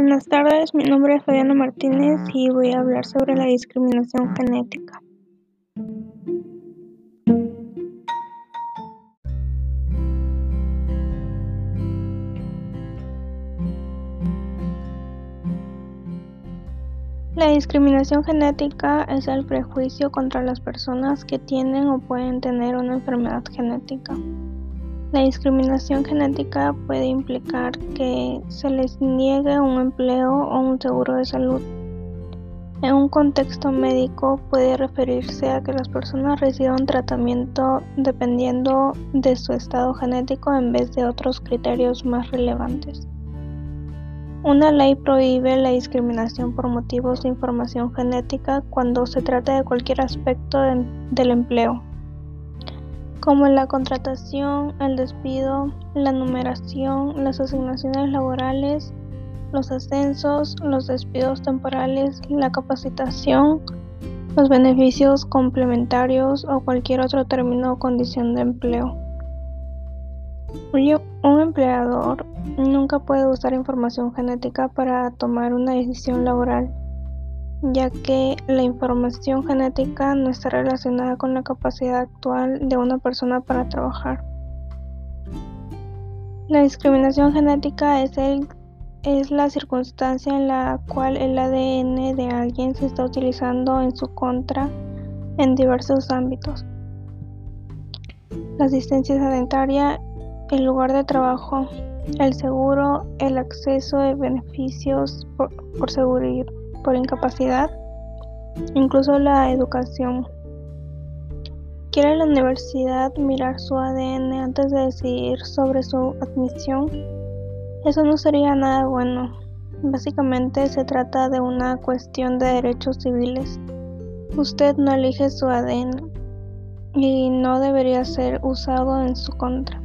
Buenas tardes, mi nombre es Fabiana Martínez y voy a hablar sobre la discriminación genética. La discriminación genética es el prejuicio contra las personas que tienen o pueden tener una enfermedad genética. La discriminación genética puede implicar que se les niegue un empleo o un seguro de salud. En un contexto médico puede referirse a que las personas reciban tratamiento dependiendo de su estado genético en vez de otros criterios más relevantes. Una ley prohíbe la discriminación por motivos de información genética cuando se trata de cualquier aspecto del empleo, como la contratación, el despido, la numeración, las asignaciones laborales, los ascensos, los despidos temporales, la capacitación, los beneficios complementarios o cualquier otro término o condición de empleo. Un empleador nunca puede usar información genética para tomar una decisión laboral ya que la información genética no está relacionada con la capacidad actual de una persona para trabajar. La discriminación genética es, el, es la circunstancia en la cual el ADN de alguien se está utilizando en su contra en diversos ámbitos. La asistencia sanitaria, el lugar de trabajo, el seguro, el acceso de beneficios por, por seguridad por incapacidad, incluso la educación. ¿Quiere la universidad mirar su ADN antes de decidir sobre su admisión? Eso no sería nada bueno. Básicamente se trata de una cuestión de derechos civiles. Usted no elige su ADN y no debería ser usado en su contra.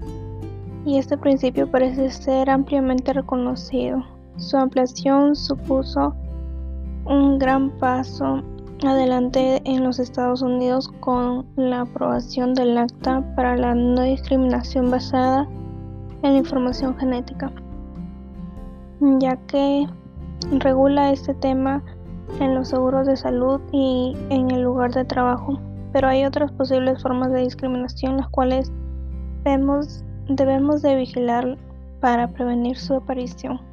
Y este principio parece ser ampliamente reconocido. Su ampliación supuso un gran paso adelante en los Estados Unidos con la aprobación del Acta para la no discriminación basada en la información genética, ya que regula este tema en los seguros de salud y en el lugar de trabajo. Pero hay otras posibles formas de discriminación las cuales debemos, debemos de vigilar para prevenir su aparición.